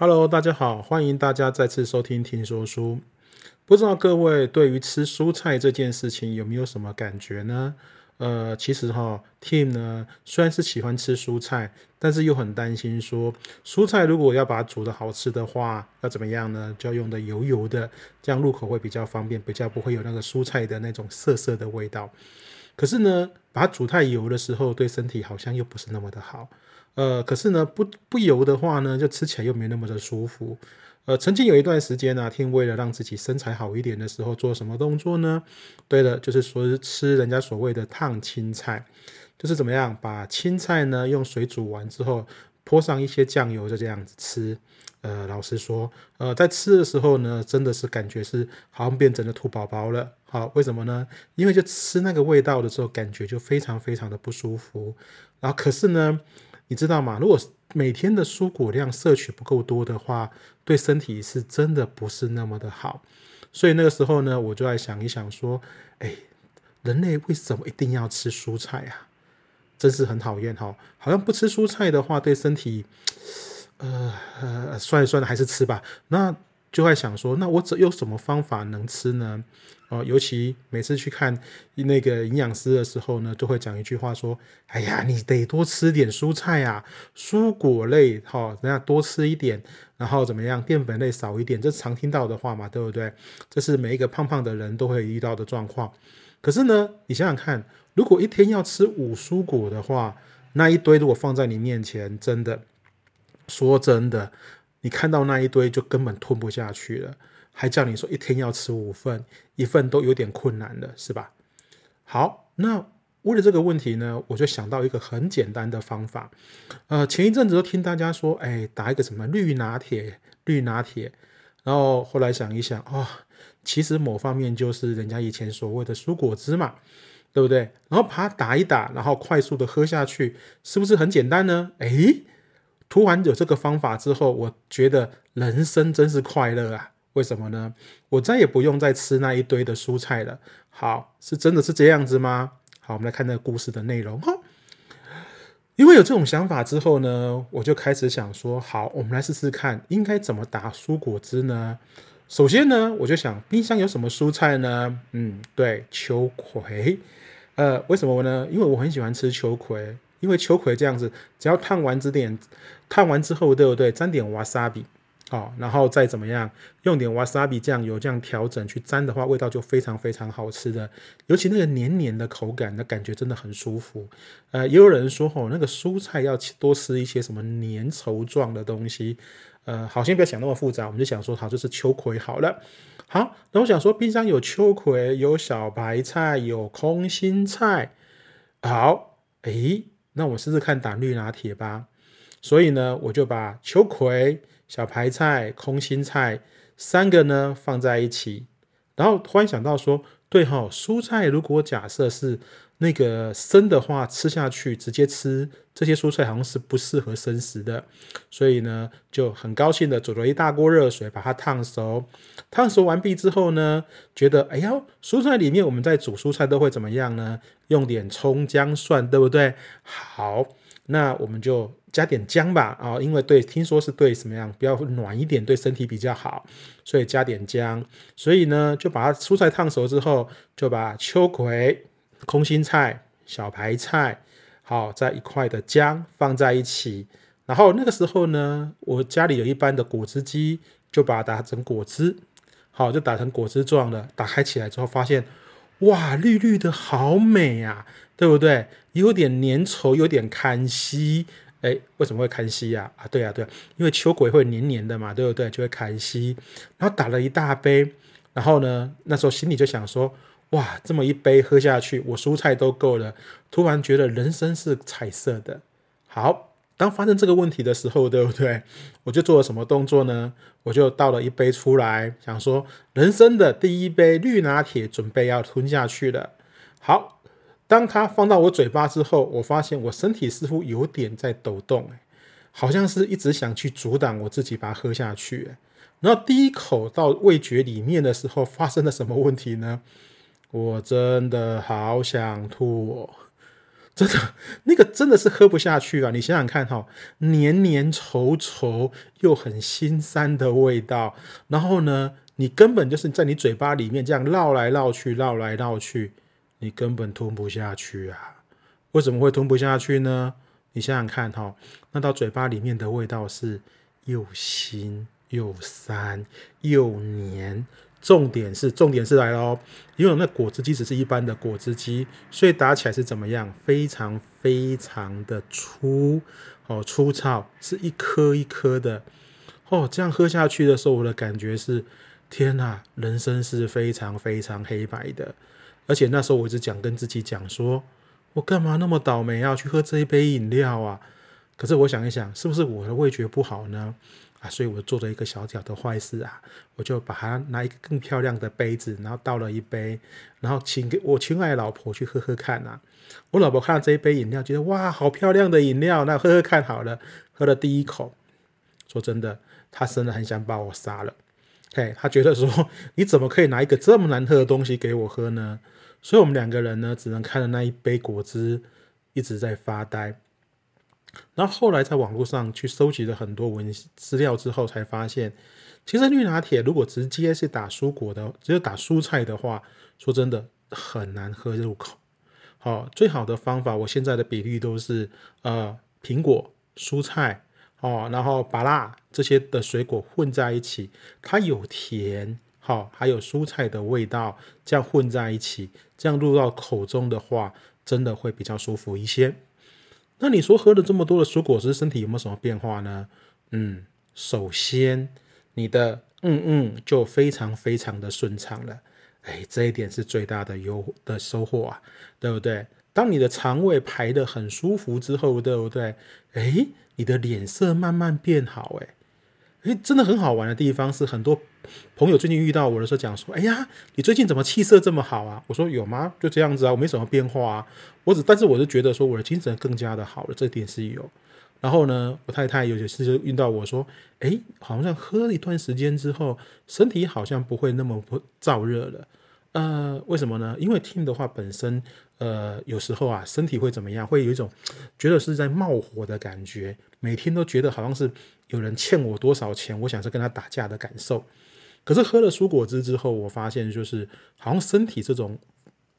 Hello，大家好，欢迎大家再次收听听说书。不知道各位对于吃蔬菜这件事情有没有什么感觉呢？呃，其实哈，Tim 呢虽然是喜欢吃蔬菜，但是又很担心说，蔬菜如果要把它煮的好吃的话，要怎么样呢？就要用的油油的，这样入口会比较方便，比较不会有那个蔬菜的那种涩涩的味道。可是呢，把它煮太油的时候，对身体好像又不是那么的好。呃，可是呢，不不油的话呢，就吃起来又没那么的舒服。呃，曾经有一段时间呢，听为了让自己身材好一点的时候，做什么动作呢？对了，就是说是吃人家所谓的烫青菜，就是怎么样把青菜呢用水煮完之后，泼上一些酱油，就这样子吃。呃，老实说，呃，在吃的时候呢，真的是感觉是好像变成了兔宝宝了。好，为什么呢？因为就吃那个味道的时候，感觉就非常非常的不舒服。然后，可是呢？你知道吗？如果每天的蔬果量摄取不够多的话，对身体是真的不是那么的好。所以那个时候呢，我就在想一想，说，哎，人类为什么一定要吃蔬菜啊？真是很讨厌哈！好像不吃蔬菜的话，对身体，呃呃，算了算了，还是吃吧。那就会想说，那我怎有什么方法能吃呢？哦，尤其每次去看那个营养师的时候呢，都会讲一句话说：“哎呀，你得多吃点蔬菜啊，蔬果类，哈，等下多吃一点，然后怎么样，淀粉类少一点。”这常听到的话嘛，对不对？这是每一个胖胖的人都会遇到的状况。可是呢，你想想看，如果一天要吃五蔬果的话，那一堆如果放在你面前，真的，说真的，你看到那一堆就根本吞不下去了。还叫你说一天要吃五份，一份都有点困难了，是吧？好，那为了这个问题呢，我就想到一个很简单的方法。呃，前一阵子都听大家说，哎，打一个什么绿拿铁，绿拿铁。然后后来想一想，哦，其实某方面就是人家以前所谓的蔬果汁嘛，对不对？然后把它打一打，然后快速的喝下去，是不是很简单呢？哎，涂完有这个方法之后，我觉得人生真是快乐啊！为什么呢？我再也不用再吃那一堆的蔬菜了。好，是真的是这样子吗？好，我们来看那个故事的内容哈。因为有这种想法之后呢，我就开始想说，好，我们来试试看，应该怎么打蔬果汁呢？首先呢，我就想冰箱有什么蔬菜呢？嗯，对，秋葵。呃，为什么呢？因为我很喜欢吃秋葵，因为秋葵这样子，只要烫完之点，烫完之后，对不对？沾点瓦萨比。好，然后再怎么样，用点 wasabi 酱油这样调整去沾的话，味道就非常非常好吃的。尤其那个黏黏的口感，那感觉真的很舒服。呃，也有人说吼，那个蔬菜要多吃一些什么粘稠状的东西。呃，好，先不要想那么复杂，我们就想说，好，就是秋葵好了。好，那我想说，冰箱有秋葵，有小白菜，有空心菜。好，诶，那我试试看打绿拿铁吧。所以呢，我就把秋葵。小白菜、空心菜三个呢放在一起，然后突然想到说，对哈，蔬菜如果假设是那个生的话，吃下去直接吃这些蔬菜好像是不适合生食的，所以呢就很高兴的煮了一大锅热水把它烫熟。烫熟完毕之后呢，觉得哎呀，蔬菜里面我们在煮蔬菜都会怎么样呢？用点葱姜蒜，对不对？好。那我们就加点姜吧，啊，因为对，听说是对什么样比较暖一点，对身体比较好，所以加点姜。所以呢，就把它蔬菜烫熟之后，就把秋葵、空心菜、小白菜，好在一块的姜放在一起。然后那个时候呢，我家里有一般的果汁机，就把它打成果汁，好就打成果汁状的。打开起来之后，发现哇，绿绿的好美啊！对不对？有点粘稠，有点堪稀。哎，为什么会堪稀呀？啊，对啊，对，因为秋葵会黏黏的嘛，对不对？就会看稀。然后打了一大杯，然后呢，那时候心里就想说：哇，这么一杯喝下去，我蔬菜都够了。突然觉得人生是彩色的。好，当发生这个问题的时候，对不对？我就做了什么动作呢？我就倒了一杯出来，想说人生的第一杯绿拿铁准备要吞下去了。好。当它放到我嘴巴之后，我发现我身体似乎有点在抖动，好像是一直想去阻挡我自己把它喝下去。然后第一口到味觉里面的时候，发生了什么问题呢？我真的好想吐哦，真的，那个真的是喝不下去啊！你想想看哈，黏黏稠稠又很心酸的味道，然后呢，你根本就是在你嘴巴里面这样绕来绕去，绕来绕去，你根本吞不下去啊！为什么会吞不下去呢？你想想看哈，那到嘴巴里面的味道是又腥又酸又黏。重点是，重点是来了哦，因为那果汁机只是一般的果汁机，所以打起来是怎么样？非常非常的粗哦，粗糙，是一颗一颗的哦。这样喝下去的时候，我的感觉是，天哪，人生是非常非常黑白的。而且那时候我一直讲跟自己讲说，我干嘛那么倒霉要去喝这一杯饮料啊？可是我想一想，是不是我的味觉不好呢？啊，所以我做了一个小小的坏事啊，我就把它拿一个更漂亮的杯子，然后倒了一杯，然后请给我亲爱的老婆去喝喝看啊。我老婆看到这一杯饮料，觉得哇，好漂亮的饮料，那喝喝看好了。喝了第一口，说真的，她真的很想把我杀了。嘿，她觉得说，你怎么可以拿一个这么难喝的东西给我喝呢？所以我们两个人呢，只能看着那一杯果汁，一直在发呆。然后后来在网络上去收集了很多文资料之后，才发现，其实绿拿铁如果直接是打蔬果的，只有打蔬菜的话，说真的很难喝入口。好，最好的方法，我现在的比例都是呃苹果、蔬菜哦，然后芭辣这些的水果混在一起，它有甜，好，还有蔬菜的味道，这样混在一起，这样入到口中的话，真的会比较舒服一些。那你说喝了这么多的蔬果汁，身体有没有什么变化呢？嗯，首先你的嗯嗯就非常非常的顺畅了，哎，这一点是最大的优的收获啊，对不对？当你的肠胃排的很舒服之后，对不对？哎，你的脸色慢慢变好，哎。哎，真的很好玩的地方是，很多朋友最近遇到我的时候讲说：“哎呀，你最近怎么气色这么好啊？”我说：“有吗？就这样子啊，我没什么变化啊。我只，但是我是觉得说我的精神更加的好了，这点是有。然后呢，我太太有些事就遇到我说：‘哎，好像喝了一段时间之后，身体好像不会那么不燥热了。’呃，为什么呢？因为 Tim 的话本身，呃，有时候啊，身体会怎么样？会有一种觉得是在冒火的感觉，每天都觉得好像是。”有人欠我多少钱？我想是跟他打架的感受。可是喝了蔬果汁之后，我发现就是好像身体这种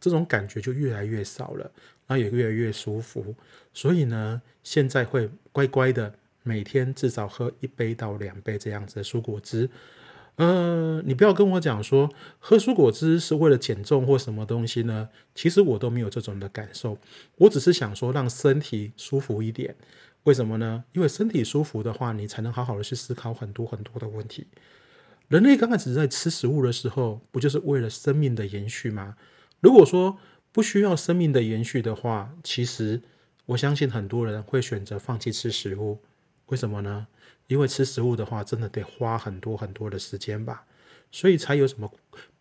这种感觉就越来越少了，然后也越来越舒服。所以呢，现在会乖乖的每天至少喝一杯到两杯这样子的蔬果汁。呃，你不要跟我讲说喝蔬果汁是为了减重或什么东西呢？其实我都没有这种的感受，我只是想说让身体舒服一点。为什么呢？因为身体舒服的话，你才能好好的去思考很多很多的问题。人类刚开始在吃食物的时候，不就是为了生命的延续吗？如果说不需要生命的延续的话，其实我相信很多人会选择放弃吃食物。为什么呢？因为吃食物的话，真的得花很多很多的时间吧。所以才有什么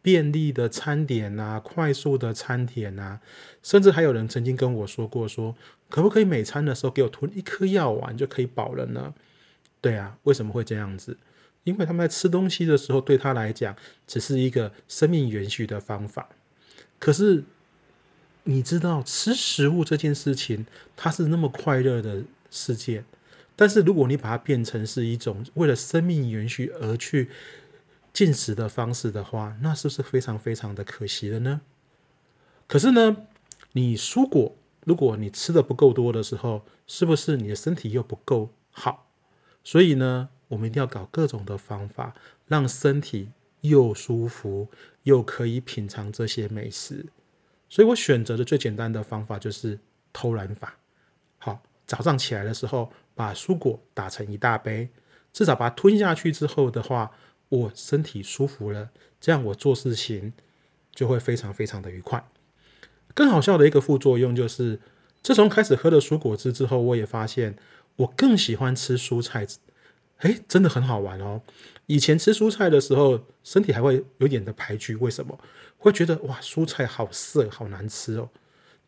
便利的餐点呐，快速的餐点呐，甚至还有人曾经跟我说过，说可不可以每餐的时候给我吞一颗药丸就可以饱了呢？对啊，为什么会这样子？因为他们在吃东西的时候，对他来讲只是一个生命延续的方法。可是你知道，吃食物这件事情，它是那么快乐的事件，但是如果你把它变成是一种为了生命延续而去。进食的方式的话，那是不是非常非常的可惜了呢？可是呢，你蔬果如果你吃的不够多的时候，是不是你的身体又不够好？所以呢，我们一定要搞各种的方法，让身体又舒服又可以品尝这些美食。所以我选择的最简单的方法就是偷懒法。好，早上起来的时候，把蔬果打成一大杯，至少把它吞下去之后的话。我身体舒服了，这样我做事情就会非常非常的愉快。更好笑的一个副作用就是，自从开始喝了蔬果汁之后，我也发现我更喜欢吃蔬菜。哎，真的很好玩哦！以前吃蔬菜的时候，身体还会有点的排拒，为什么？会觉得哇，蔬菜好涩，好难吃哦。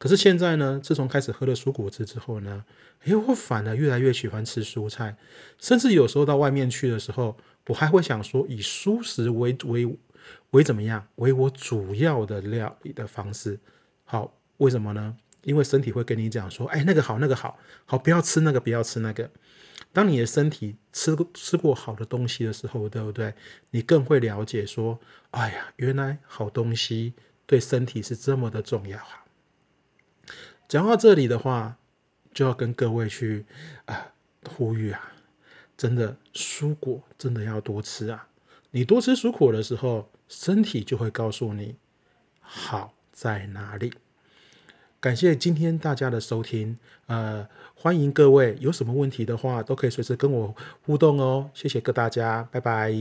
可是现在呢，自从开始喝了蔬果汁之后呢，哎，我反而越来越喜欢吃蔬菜，甚至有时候到外面去的时候。我还会想说，以蔬食为为为怎么样为我主要的料理的方式。好，为什么呢？因为身体会跟你讲说，哎，那个好，那个好，好，不要吃那个，不要吃那个。当你的身体吃吃过好的东西的时候，对不对？你更会了解说，哎呀，原来好东西对身体是这么的重要啊。讲到这里的话，就要跟各位去啊呼吁啊，真的蔬果真的要多吃啊。你多吃蔬果的时候，身体就会告诉你好在哪里。感谢今天大家的收听，呃，欢迎各位有什么问题的话，都可以随时跟我互动哦。谢谢各大家，拜拜。